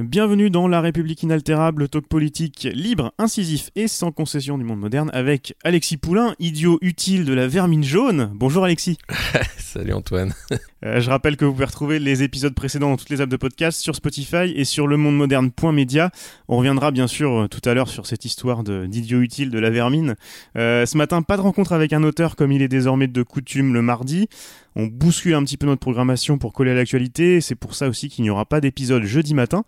Bienvenue dans La République inaltérable, talk politique libre, incisif et sans concession du monde moderne avec Alexis Poulain, idiot utile de la vermine jaune. Bonjour Alexis. Salut Antoine. Euh, je rappelle que vous pouvez retrouver les épisodes précédents dans toutes les apps de podcast sur Spotify et sur le monde moderne.media. On reviendra bien sûr euh, tout à l'heure sur cette histoire d'idiot utile de la vermine. Euh, ce matin, pas de rencontre avec un auteur comme il est désormais de coutume le mardi. On bouscule un petit peu notre programmation pour coller à l'actualité. C'est pour ça aussi qu'il n'y aura pas d'épisode jeudi matin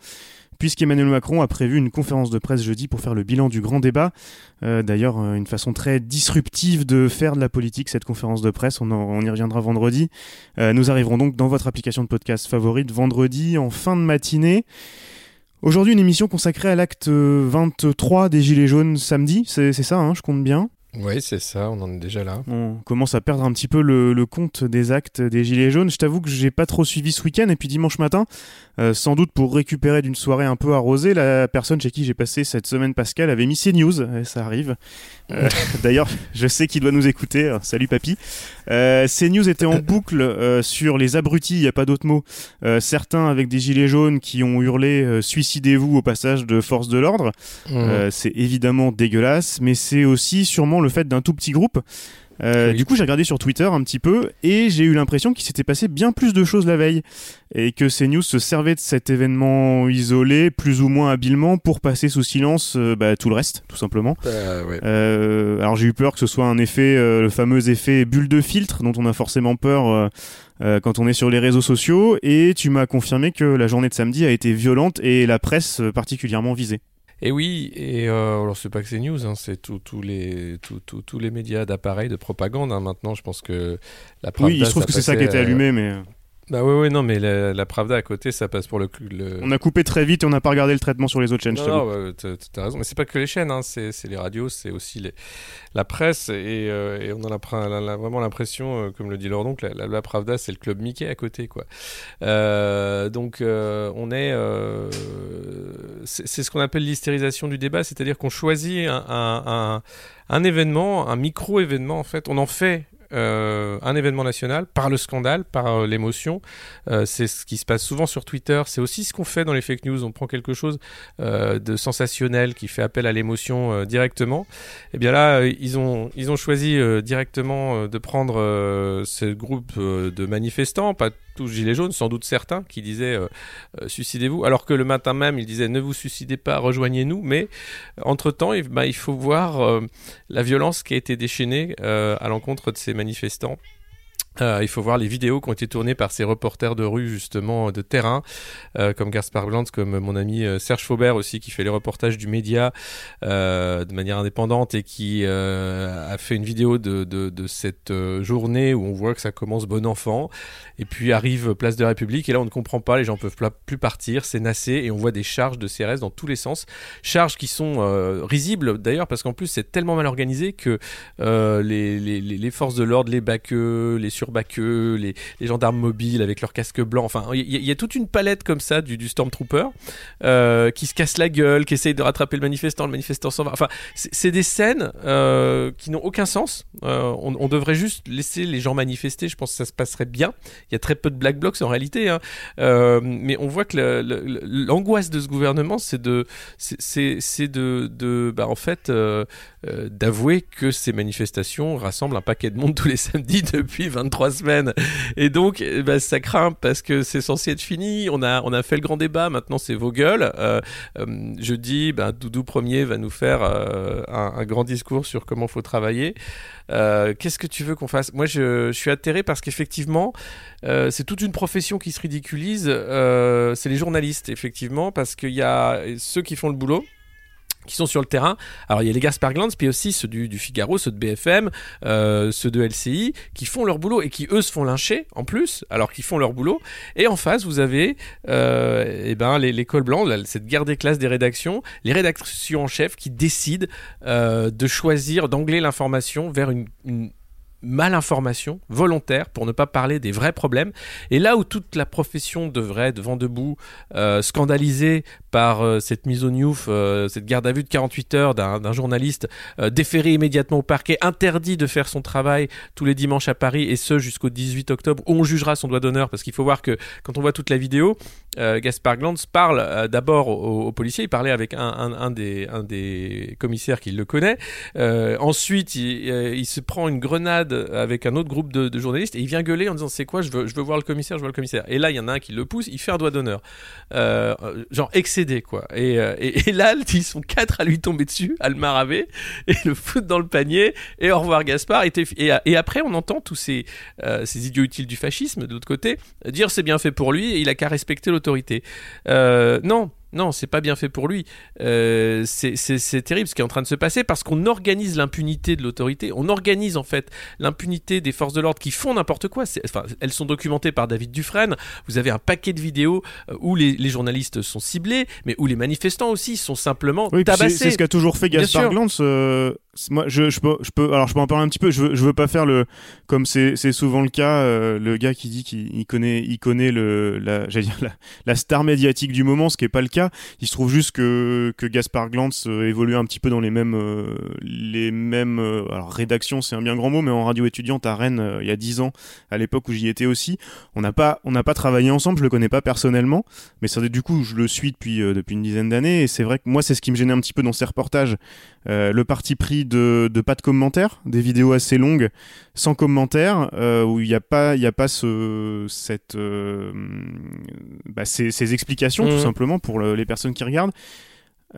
puisqu'Emmanuel Macron a prévu une conférence de presse jeudi pour faire le bilan du grand débat. Euh, D'ailleurs, euh, une façon très disruptive de faire de la politique, cette conférence de presse, on, y reviendra vendredi. Euh, nous arriverons donc dans votre application de podcast favorite vendredi en fin de matinée. Aujourd'hui, une émission consacrée à l'acte euh, 23 des Gilets jaunes samedi, c'est ça, hein, je compte bien? Oui, c'est ça, on en est déjà là. On commence à perdre un petit peu le, le compte des actes des Gilets jaunes. Je t'avoue que j'ai pas trop suivi ce week-end et puis dimanche matin, euh, sans doute pour récupérer d'une soirée un peu arrosée, la personne chez qui j'ai passé cette semaine Pascal avait mis CNews, euh, ça arrive. Euh, D'ailleurs, je sais qu'il doit nous écouter. Euh, Salut papy. Euh, CNews était en boucle sur les abrutis, il n'y a pas d'autre mot. Certains avec des gilets jaunes qui ont hurlé suicidez-vous au passage de force de l'ordre. Mmh. C'est évidemment dégueulasse, mais c'est aussi sûrement le fait d'un tout petit groupe. Euh, Oui. Du coup, j'ai regardé sur Twitter un petit peu et j'ai eu l'impression qu'il s'était passé bien plus de choses la veille et que CNews se servait de cet événement isolé, plus ou moins habilement, pour passer sous silence euh, bah, tout le reste, tout simplement. Euh, ouais. Alors j'ai eu peur que ce soit un effet, le fameux effet bulle de filtre dont on a forcément peur euh, quand on est sur les réseaux sociaux. Et tu m'as confirmé que la journée de samedi a été violente et la presse particulièrement visée. Et oui, et euh, alors c'est pas que c'est news, hein, c'est tous tous les, tous- tous- tous les médias d'appareils de propagande. hein. Maintenant, je pense que la Pravda. oui, il se trouve que c'est ça qui était allumé, mais euh, Bah oui, oui, non, mais la, la Pravda à côté, ça passe pour le. le... on a coupé très vite et on n'a pas regardé le traitement sur les autres chaînes. je Non, t'avoue. non, t'as raison. Mais c'est pas que les chaînes, hein, c'est les radios, c'est aussi les, la presse. Et, euh, et on a l'impr- la- la- vraiment l'impression, euh, comme le dit leur oncle, la, Pravda, c'est le club Mickey à côté. quoi. Euh, donc on est. c'est c'est ce qu'on appelle l'hystérisation du débat, c'est-à-dire qu'on choisit un, un, un, un événement, un micro-événement en fait, on en fait. Euh, un événement national par le scandale, par euh, l'émotion. Euh, c'est ce qui se passe souvent sur Twitter. C'est aussi ce qu'on fait dans les fake news. On prend quelque chose de sensationnel qui fait appel à l'émotion directement. Et bien là, ils ont ils ont choisi directement de prendre ce groupe de manifestants, pas tous gilets jaunes, sans doute certains, qui disaient suicidez-vous, alors que le matin même ils disaient ne vous suicidez pas, rejoignez-nous. Mais entre temps, il, bah, il faut voir la violence qui a été déchaînée à l'encontre de ces manifestants. Euh, il faut voir les vidéos qui ont été tournées par ces reporters de rue justement de terrain, euh, comme Gaspard Glantz, comme mon ami euh, Serge Faubert aussi, qui fait les reportages du média de manière indépendante et qui a fait une vidéo de, cette journée où on voit que ça commence bon enfant, et puis arrive place de la République, et là on ne comprend pas, les gens peuvent pla- plus partir, c'est nassé, et on voit des charges de CRS dans tous les sens, charges qui sont risibles d'ailleurs, parce qu'en plus c'est tellement mal organisé que les les forces de l'ordre, les baqueux, les surbaqueux, les, les gendarmes mobiles avec leurs casques blancs. Enfin, il y, a- toute une palette comme ça du, Stormtrooper euh, qui se casse la gueule, qui essaye de rattraper le manifestant, le manifestant s'en va. Enfin, c'est des scènes euh, qui n'ont aucun sens. Euh, on, devrait juste laisser les gens manifester. Je pense que ça se passerait bien. Il y a très peu de black blocs en réalité, hein. Mais on voit que l'angoisse de ce gouvernement, c'est de, de, bah, en fait. Euh, d'avouer que ces manifestations rassemblent un paquet de monde tous les samedis depuis 23 semaines. Et donc, eh ben, ça craint parce que c'est censé être fini. On a, on a fait le grand débat, maintenant c'est vos gueules. Euh, euh, jeudi, ben, Doudou Premier va nous faire euh, un, grand discours sur comment faut travailler. Qu'est-ce que tu veux qu'on fasse? Moi, je, je suis atterré parce qu'effectivement, c'est toute une profession qui se ridiculise. C'est les journalistes, effectivement, parce qu'il y a ceux qui font le boulot qui sont sur le terrain. Alors il y a les Gaspard Glantz, puis aussi ceux du, Figaro, ceux de BFM, euh, ceux de LCI, qui font leur boulot et qui eux se font lyncher en plus, alors qu'ils font leur boulot. Et en face, vous avez euh, eh ben, les, cols blancs, cette guerre des classes des rédactions, les rédactions en chef qui décident euh, de choisir, d'angler l'information vers une malinformation volontaire pour ne pas parler des vrais problèmes. Et là où toute la profession devrait être vent debout, euh, scandalisée par euh, cette mise au newf, euh, cette garde à vue de 48 heures d'un journaliste déféré immédiatement au parquet, interdit de faire son travail tous les dimanches à Paris et ce jusqu'au 18 octobre où on jugera son doigt d'honneur parce qu'il faut voir que quand on voit toute la vidéo, Gaspard Glantz parle d'abord aux, policiers, il parlait avec un, des, commissaires qui le connaît, ensuite il se prend une grenade avec un autre groupe de, journalistes et il vient gueuler en disant c'est quoi je veux, je veux voir le commissaire, je veux le commissaire. Et là il y en a un qui le pousse, il fait un doigt d'honneur. Euh, genre excédé quoi. Et, euh, et, et là ils sont quatre à lui tomber dessus, à le maraver et le foutre dans le panier et au revoir Gaspard. Et, et, après on entend tous ces, euh, ces idiots utiles du fascisme de l'autre côté dire c'est bien fait pour lui et il a qu'à respecter l'autorité. Euh, non. Non, c'est pas bien fait pour lui. Euh, c'est- terrible ce qui est en train de se passer parce qu'on organise l'impunité de l'autorité. On organise en fait l'impunité des forces de l'ordre qui font n'importe quoi. Enfin, elles sont documentées par David Dufresne. Vous avez un paquet de vidéos euh, où les, les journalistes sont ciblés, mais où les manifestants aussi sont simplement Oui, tabassés. c'est ce qu'a toujours fait Gaspard. Glantz. euh, moi, je, je, peux, je peux, alors je peux en parler un petit peu. Je veux, je veux pas faire le, comme c'est souvent le cas, euh, le gars qui dit qu'il il connaît, il connaît le, la, dire la, la star médiatique du moment, ce qui est pas le cas. Il se trouve juste que que Gaspard Glantz euh, évolue un petit peu dans les mêmes, euh, les mêmes, euh, alors rédaction, c'est un bien grand mot, mais en radio étudiante à Rennes il y a 10 ans, à l'époque où j'y étais aussi, on n'a pas, on n'a pas travaillé ensemble. Je le connais pas personnellement, mais ça, du coup, je le suis depuis depuis une dizaine d'années, et c'est vrai que moi, c'est ce qui me gênait un petit peu dans ces reportages. Euh, le parti pris de, de pas de commentaires, des vidéos assez longues, sans commentaires, euh, où il n'y a pas, il y a pas ce, cette, euh, bah, ces, ces explications tout simplement pour le- les personnes qui regardent.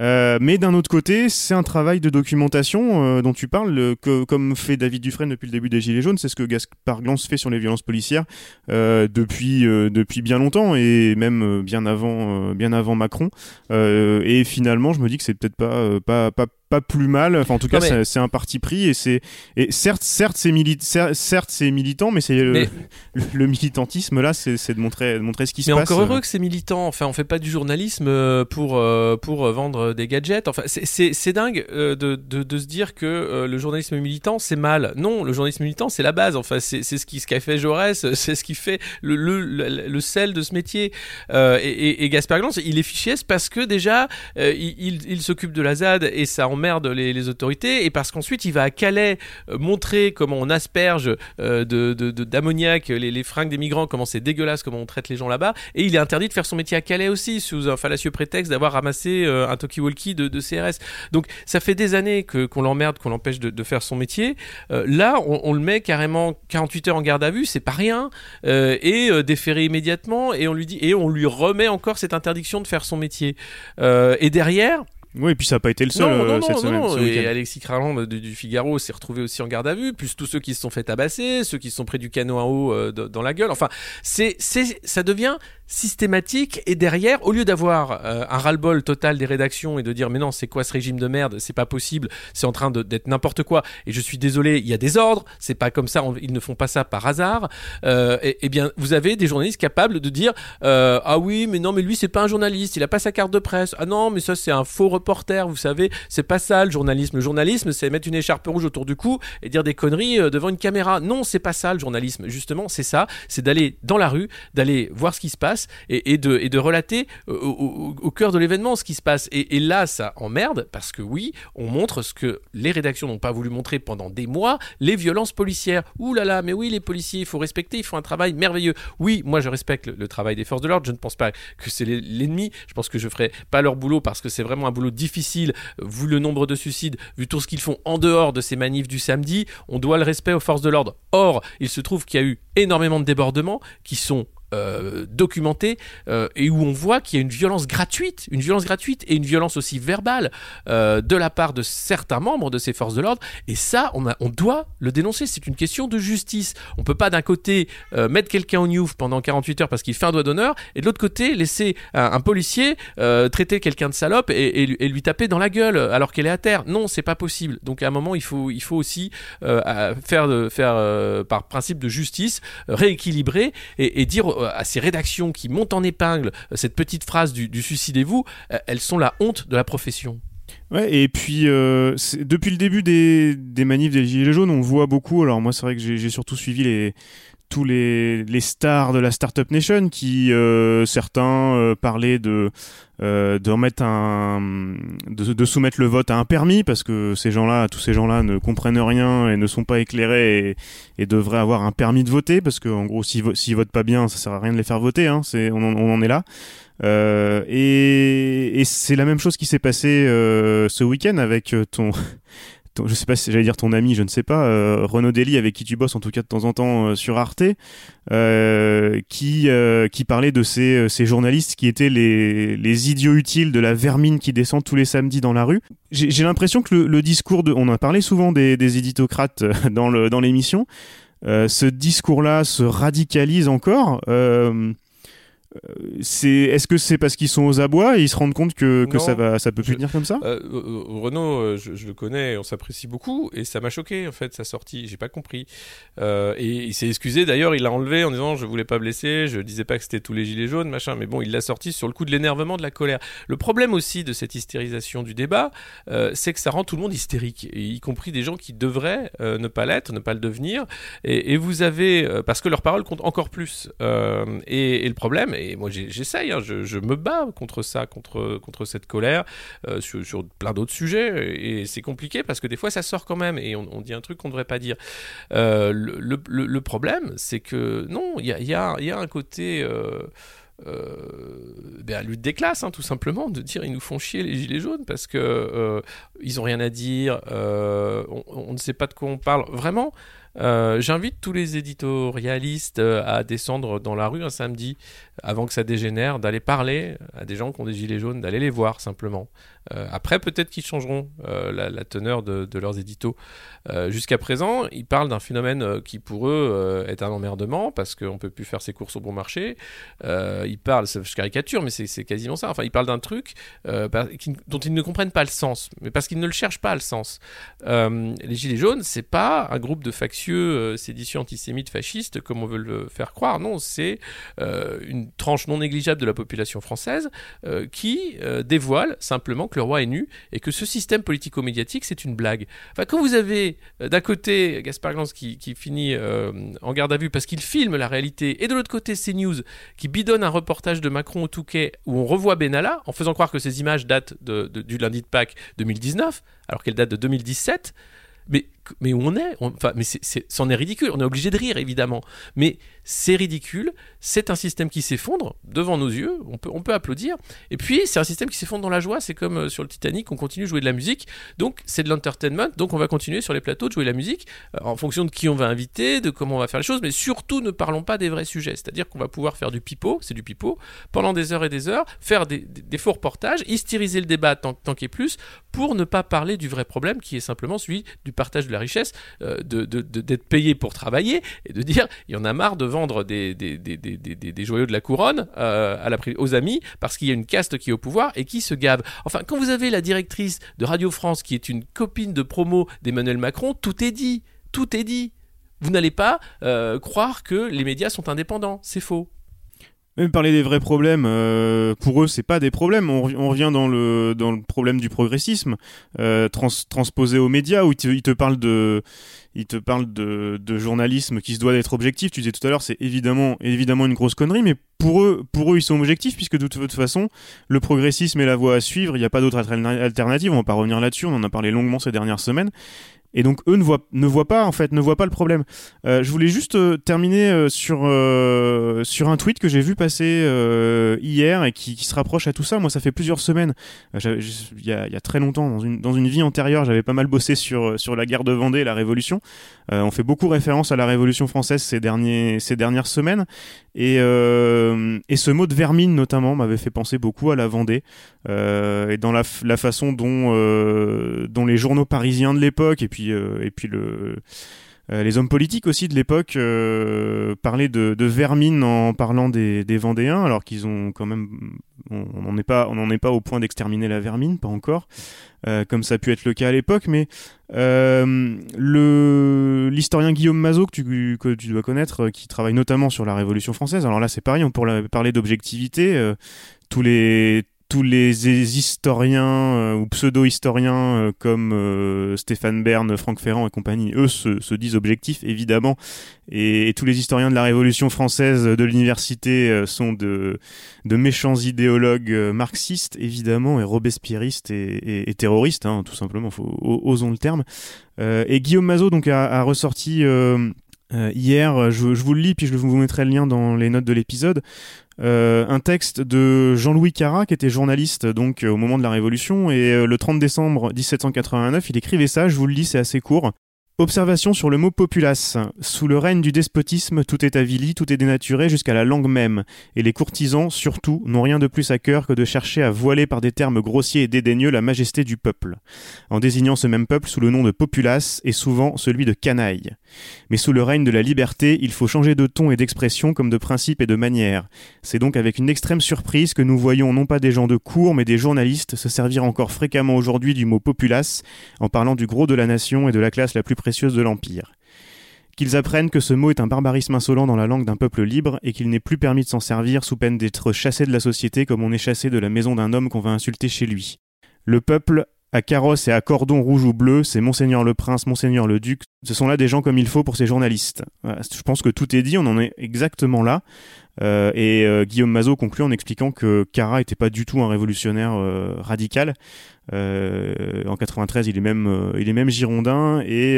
Euh, mais d'un autre côté, c'est un travail de documentation euh, dont tu parles, le- que, comme fait David Dufresne depuis le début des Gilets jaunes, c'est ce que Gaspard Glantz fait sur les violences policières euh, depuis euh, depuis bien longtemps et même euh, bien avant euh, bien avant Macron. Euh, et finalement, je me dis que c'est peut-être pas euh, pas pas pas plus mal. Enfin, en tout cas, mais- c'est- un parti pris et c'est et certes certes c'est mili- cer- certes c'est militant, mais c'est le, Mais- militantisme là, c'est de montrer de montrer ce qui se Mais passe. encore heureux que c'est militant. Enfin, on fait pas du journalisme euh, pour euh, pour euh, vendre des gadgets. Enfin, c'est- dingue de, de de se dire que le journalisme militant c'est mal. Non, le journalisme militant c'est la base. Enfin, c'est ce qui ce qu'a fait Jaurès. C'est ce qui fait le le, le, le sel de ce métier. Euh, et, et, et Gaspard Glantz, il est fiché parce que déjà il, il, il s'occupe de la ZAD et ça emmerde les, autorités et parce qu'ensuite il va à Calais euh, montrer comment on asperge euh, de d'ammoniac les, les fringues des migrants, comment c'est dégueulasse, comment on traite les gens là-bas et il est interdit de faire son métier à Calais aussi sous un fallacieux prétexte d'avoir ramassé euh, un talkie-walkie de, de CRS. Donc ça fait des années que qu'on l'emmerde, qu'on l'empêche de, faire son métier. Là, on, on le met carrément 48 heures en garde à vue, c'est pas rien, et déféré immédiatement, et on lui dit et on lui remet encore cette interdiction de faire son métier. Et derrière, Oui, et puis ça n'a pas été le seul non, euh, non, cette non, semaine. non, ce Et. Alexis Kraland du, du Figaro s'est retrouvé aussi en garde à vue, plus tous ceux qui se sont fait tabasser, ceux qui se sont pris du canot en haut euh, dans la gueule. Enfin, c'est, c'est, ça devient systématique. Et derrière, au lieu d'avoir euh, un ras-le-bol total des rédactions et de dire mais non, c'est quoi ce régime de merde, c'est pas possible, c'est en train d'être n'importe quoi. Et je suis désolé, il y a des ordres, c'est pas comme ça, ils ne font pas ça par hasard. Euh, et, et bien, vous avez des journalistes capables de dire euh, ah oui, mais non, mais lui c'est pas un journaliste, il a pas sa carte de presse. Ah non, mais ça c'est un faux reporter, vous savez, c'est pas ça le journalisme. Le journalisme, c'est mettre une écharpe rouge autour du cou et dire des conneries euh, devant une caméra. Non, c'est pas ça le journalisme. Justement, c'est ça, c'est d'aller dans la rue, d'aller voir ce qui se passe et, de, relater euh, au, cœur de l'événement ce qui se passe. Et, là, ça emmerde parce que oui, on montre ce que les rédactions n'ont pas voulu montrer pendant des mois, les violences policières. Ouh là là, mais oui, les policiers, il faut respecter, ils font un travail merveilleux. Oui, moi je respecte le, le travail des forces de l'ordre, je ne pense pas que c'est l'ennemi, je pense que je ferai pas leur boulot parce que c'est vraiment un boulot difficile, vu le nombre de suicides, vu tout ce qu'ils font en dehors de ces manifs du samedi, on doit le respect aux forces de l'ordre. Or, il se trouve qu'il y a eu énormément de débordements qui sont euh, documentée euh, et où on voit qu'il y a une violence gratuite, une violence gratuite et une violence aussi verbale euh, de la part de certains membres de ces forces de l'ordre. Et ça, on, doit le dénoncer. C'est une question de justice. On peut pas d'un côté mettre quelqu'un au Newf pendant 48 heures parce qu'il fait un doigt d'honneur et de l'autre côté laisser un, policier traiter quelqu'un de salope et, lui- taper dans la gueule alors qu'elle est à terre. Non, c'est pas possible. Donc à un moment, il faut, aussi faire, par principe de justice rééquilibrer et, dire à ces rédactions qui montent en épingle euh, cette petite phrase du, suicidez-vous, euh, elles sont la honte de la profession. Ouais, et puis euh, depuis le début des, des manifs des Gilets jaunes, on voit beaucoup. Alors moi, c'est vrai que j'ai surtout suivi les tous les, les stars de la Startup Nation qui euh, certains euh, parlaient de euh, de remettre un de, soumettre le vote à un permis parce que ces gens-là, tous ces gens-là ne comprennent rien et ne sont pas éclairés et, et devraient avoir un permis de voter parce que en gros s'ils vo- votent pas bien, ça sert à rien de les faire voter. Hein, c'est on, en- on en est là. Euh, et, et c'est la même chose qui s'est passé euh, ce week-end avec ton, ton- je sais pas si j'allais dire ton ami, je ne sais pas, euh, Renaud Dely avec qui tu bosses en tout cas de temps en temps euh, sur Arte, euh, qui euh, qui parlait de ces, euh, ces journalistes qui étaient les, les idiots utiles de la vermine qui descend tous les samedis dans la rue. J'ai l'impression que le, le discours de, on a parlé souvent des, des éditocrates euh, dans dans l'émission. Euh, ce discours-là se radicalise encore. Euh, euh, c'est est-ce que c'est parce qu'ils sont aux abois et ils se rendent compte que, que Non. ça va ça peut plus Je- tenir comme ça? Euh, euh, Renaud, euh, je, je le connais, on s'apprécie beaucoup, et ça m'a choqué en fait sa sortie. J'ai pas compris. Euh, et il s'est excusé. D'ailleurs, il l'a enlevé en disant je voulais pas blesser, je disais pas que c'était tous les gilets jaunes, machin. Mais bon, il l'a sorti sur le coup de l'énervement, de la colère. Le problème aussi de cette hystérisation du débat, euh, c'est que ça rend tout le monde hystérique, y compris des gens qui devraient euh, ne pas l'être, ne pas le devenir. Et, et vous avez euh, parce que leurs paroles comptent encore plus. Euh, et, et le problème, et moi j'essaye, hein, je, je me bats contre ça, contre contre cette colère euh, sur, plein d'autres sujets et c'est compliqué parce que des fois ça sort quand même et on, dit un truc qu'on ne devrait pas dire. Euh, le, le- problème, c'est que non, il y a, y a- y a un côté. Euh, euh, ben, lutte des classes, hein, tout simplement, de dire ils nous font chier les gilets jaunes parce que ils ont rien à dire, euh, on, ne sait pas de quoi on parle. Vraiment, euh, j'invite tous les éditorialistes euh, à descendre dans la rue un samedi avant que ça dégénère, d'aller parler à des gens qui ont des gilets jaunes, d'aller les voir simplement. Après, peut-être qu'ils changeront la, teneur de, leurs éditos. Jusqu'à présent, ils parlent d'un phénomène qui pour eux est un emmerdement parce qu'on peut plus faire ses courses au bon marché. Ils parlent, je caricature, mais c'est quasiment ça. Enfin, ils parlent d'un truc dont ils ne comprennent pas le sens, mais parce qu'ils ne le cherchent pas le sens. Euh, les Gilets jaunes, c'est pas un groupe de factieux euh, séditieux antisémites fascistes comme on veut le faire croire. Non, c'est euh, une tranche non négligeable de la population française euh, qui dévoile simplement que le roi est nu et que ce système politico-médiatique c'est une blague. Enfin, quand vous avez d'un côté Gaspard Glance qui, finit en garde à vue parce qu'il filme la réalité et de l'autre côté CNews qui bidonne un reportage de Macron au Touquet où on revoit Benalla en faisant croire que ces images datent du lundi de Pâques 2019 alors qu'elles datent de 2017 mais, mais où on est Enfin, mais c'en est ridicule. On est obligé de rire, évidemment. Mais c'est ridicule. C'est un système qui s'effondre devant nos yeux. On peut, on peut applaudir. Et puis, c'est un système qui s'effondre dans la joie. C'est comme euh, sur le Titanic, on continue de jouer de la musique. Donc, c'est de l'entertainment. Donc, on va continuer sur les plateaux de jouer de la musique euh, en fonction de qui on va inviter, de comment on va faire les choses. Mais surtout, ne parlons pas des vrais sujets. C'est-à-dire qu'on va pouvoir faire du pipeau, c'est du pipeau, pendant des heures et des heures, faire des, faux reportages, hystériser le débat tant, tant qu'il ait plus, pour ne pas parler du vrai problème qui est simplement celui du partage de la richesse, euh, de- d'être payé pour travailler et de dire il y en a marre de vendre des, joyaux de la couronne euh, aux amis parce qu'il y a une caste qui est au pouvoir et qui se gave. Enfin, quand vous avez la directrice de Radio France qui est une copine de promo d'Emmanuel Macron, tout est dit. Tout est dit. Vous n'allez pas euh, croire que les médias sont indépendants. C'est faux. Même parler des vrais problèmes, euh, pour eux, c'est pas des problèmes. On, rev- on revient dans le, dans le problème du progressisme, euh, trans, transposé aux médias, où ils te, ils te parlent de, ils te parlent de, de journalisme qui se doit d'être objectif. Tu disais tout à l'heure, c'est évidemment, évidemment une grosse connerie, mais pour eux, pour eux, ils sont objectifs puisque de toute façon, le progressisme est la voie à suivre. Il n'y a pas d'autre alterna- alternative. On va pas revenir là-dessus. On en a parlé longuement ces dernières semaines. Et donc eux ne voient, ne voient pas en fait, ne voient pas le problème. Euh, je voulais juste euh, terminer euh, sur sur un tweet que j'ai vu passer hier et qui, se rapproche à tout ça. Moi, ça fait plusieurs semaines. Il y, a, très longtemps, dans une dans une vie antérieure, j'avais pas mal bossé sur sur la guerre de Vendée, et la Révolution. On fait beaucoup référence à la Révolution française ces derniers ces dernières semaines. Et et ce mot de vermine notamment m'avait fait penser beaucoup à la Vendée et dans la, la façon dont dont les journaux parisiens de l'époque et puis euh, et puis euh, les hommes politiques aussi de l'époque euh, parlaient de, vermine en parlant des, Vendéens, alors qu'ils ont quand même, on n'en est pas, au point d'exterminer la vermine, pas encore, comme ça a pu être le cas à l'époque. Mais l'historien Guillaume Mazot que tu, que tu dois connaître, qui travaille notamment sur la Révolution française. Alors là, c'est pareil, on pourrait parler d'objectivité. tous les tous les historiens euh, ou pseudo-historiens euh, comme euh, Stéphane Bern, Franck Ferrand et compagnie, eux se, se disent objectifs évidemment, et, et tous les historiens de la Révolution française de l'université euh, sont de, de méchants idéologues euh, marxistes évidemment et robespierristes et, et- et terroristes, hein, tout simplement, faut, osons le terme. Euh, et Guillaume Mazot donc a, a ressorti euh, hier, je, je vous le lis puis je vous mettrai le lien dans les notes de l'épisode. Euh, un texte de Jean-Louis Carrat, qui était journaliste donc euh, au moment de la Révolution, et euh, le 30 décembre 1789, il écrivait ça, je vous le lis, c'est assez court. Observation sur le mot populace. Sous le règne du despotisme, tout est avili, tout est dénaturé jusqu'à la langue même, et les courtisans, surtout, n'ont rien de plus à cœur que de chercher à voiler par des termes grossiers et dédaigneux la majesté du peuple, en désignant ce même peuple sous le nom de populace et souvent celui de canaille. Mais sous le règne de la liberté, il faut changer de ton et d'expression comme de principe et de manière. C'est donc avec une extrême surprise que nous voyons non pas des gens de cour, mais des journalistes se servir encore fréquemment aujourd'hui du mot populace en parlant du gros de la nation et de la classe la plus de l'Empire. Qu'ils apprennent que ce mot est un barbarisme insolent dans la langue d'un peuple libre et qu'il n'est plus permis de s'en servir sous peine d'être chassé de la société comme on est chassé de la maison d'un homme qu'on va insulter chez lui. Le peuple, à carrosse et à cordon rouge ou bleu, c'est Monseigneur le Prince, Monseigneur le Duc. Ce sont là des gens comme il faut pour ces journalistes. Je pense que tout est dit, on en est exactement là. Euh, et euh, Guillaume Mazot conclut en expliquant que Cara était pas du tout un révolutionnaire euh, radical. Euh, en 93, il est même, il est même girondin. Et,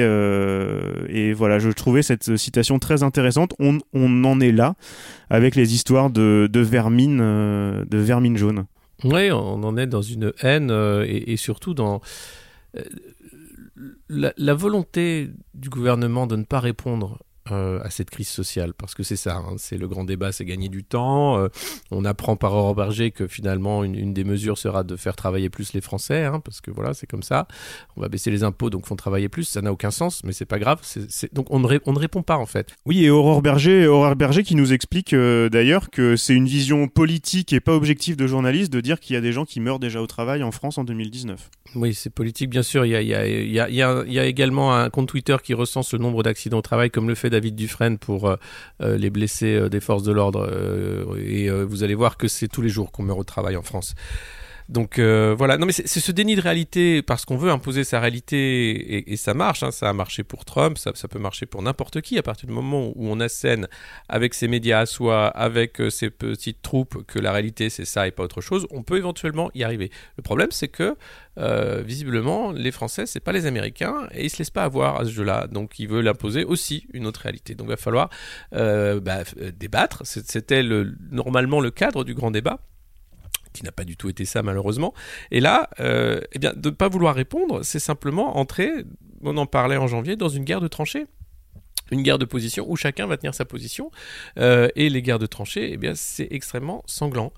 voilà, je trouvais cette citation très intéressante. On, en est là avec les histoires de, de vermine, de vermine jaune. Oui, on en est dans une haine euh, et, surtout dans euh, la volonté du gouvernement de ne pas répondre euh, à cette crise sociale, parce que c'est ça, hein, c'est le grand débat, c'est gagner du temps. euh, on apprend par Aurore Berger que finalement une, une des mesures sera de faire travailler plus les Français, hein, parce que voilà, c'est comme ça. On va baisser les impôts, donc font travailler plus. Ça n'a aucun sens, mais c'est pas grave. Donc on ne, ré- on ne répond pas en fait. Oui, et Aurore Berger, Aurore Berger qui nous explique euh, d'ailleurs que c'est une vision politique et pas objective de journaliste de dire qu'il y a des gens qui meurent déjà au travail en France en 2019. Oui, c'est politique, bien sûr. Il y a, il y, a, il y, a, il y, a, il y a également un compte Twitter qui recense le nombre d'accidents au travail, comme le fait David Dufresne pour euh, euh, les blessés euh, des forces de l'ordre. et vous allez voir que c'est tous les jours qu'on meurt au travail en France. Donc euh, voilà, non mais c'est ce déni de réalité parce qu'on veut imposer sa réalité et, ça marche, hein, ça a marché pour Trump, ça, peut marcher pour n'importe qui. À partir du moment où on assène avec ses médias à soi, avec euh, ses petites troupes que la réalité c'est ça et pas autre chose, on peut éventuellement y arriver. Le problème c'est que euh, visiblement les Français c'est pas les Américains et ils se laissent pas avoir à ce jeu-là, donc ils veulent imposer aussi une autre réalité. Donc il va falloir bah, débattre, c'était le, normalement le cadre du grand débat qui n'a pas du tout été ça malheureusement. Et là, euh, eh bien, de ne pas vouloir répondre, c'est simplement entrer, on en parlait en janvier, dans une guerre de tranchées. Une guerre de position où chacun va tenir sa position. Euh, et les guerres de tranchées, eh bien, c'est extrêmement sanglant.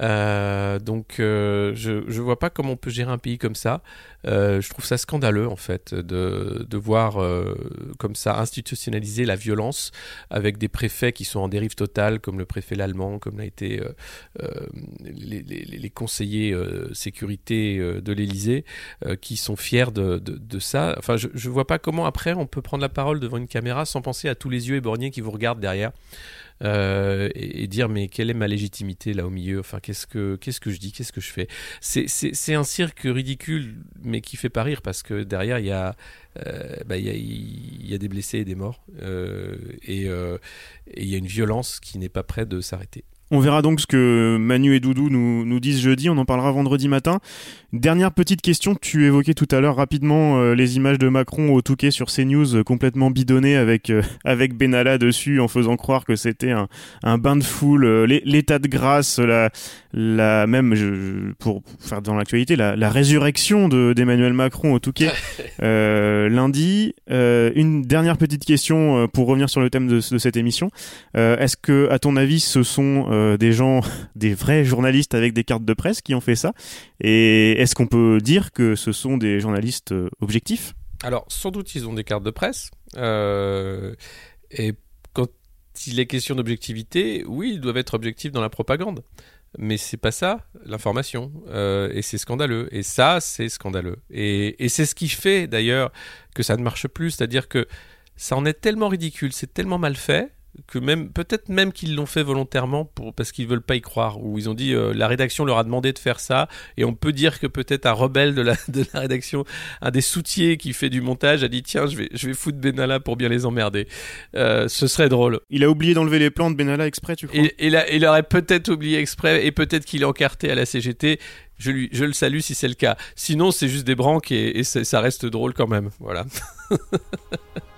Euh, donc, je ne vois pas comment on peut gérer un pays comme ça. Euh, je trouve ça scandaleux, en fait, de, de voir euh, comme ça institutionnaliser la violence avec des préfets qui sont en dérive totale, comme le préfet l'allemand, comme l'a été euh, les, conseillers sécurité de l'Élysée, qui sont fiers de ça. Enfin, je ne vois pas comment après on peut prendre la parole devant une caméra sans penser à tous les yeux éborgnés qui vous regardent derrière. Euh, et, dire mais quelle est ma légitimité là au milieu? Enfin qu'est-ce que je dis? Qu'est-ce que je fais? C'est un cirque ridicule mais qui fait pas rire parce que derrière il y a euh, bah, des blessés et des morts euh, et il y a une violence qui n'est pas prête de s'arrêter On verra donc ce que Manu et Doudou nous, nous disent jeudi, on en parlera vendredi matin. Dernière petite question, tu évoquais tout à l'heure rapidement euh, les images de Macron au Touquet sur CNews euh, complètement bidonnées avec, euh, avec Benalla dessus en faisant croire que c'était un, un bain de foule, l'état de grâce, la, la même, je, pour faire dans l'actualité, la, la résurrection d'Emmanuel Macron au Touquet lundi. une dernière petite question pour revenir sur le thème de, de cette émission. Est-ce que, à ton avis, ce sont euh, des gens, des vrais journalistes avec des cartes de presse qui ont fait ça. Et est-ce qu'on peut dire que ce sont des journalistes euh, objectifs? Alors, sans doute, ils ont des cartes de presse. Euh, et quand il est question d'objectivité, oui, ils doivent être objectifs dans la propagande. Mais c'est pas ça, l'information. et c'est scandaleux. Et ça, c'est scandaleux. Et, et c'est ce qui fait, d'ailleurs, que ça ne marche plus. C'est-à-dire que ça en est tellement ridicule, c'est tellement mal fait que même peut-être même qu'ils l'ont fait volontairement pour parce qu'ils veulent pas y croire ou ils ont dit euh, la rédaction leur a demandé de faire ça et on peut dire que peut-être un rebelle de la, de la rédaction un des soutiers qui fait du montage a dit tiens je vais je vais foutre Benalla pour bien les emmerder euh, ce serait drôle il a oublié d'enlever les plans de Benalla exprès tu crois? Et, et là, il aurait peut-être oublié exprès et peut-être qu'il est encarté à la CGT je, lui, je le salue si c'est le cas. Sinon, c'est juste des branques et, et ça reste drôle quand même. Voilà.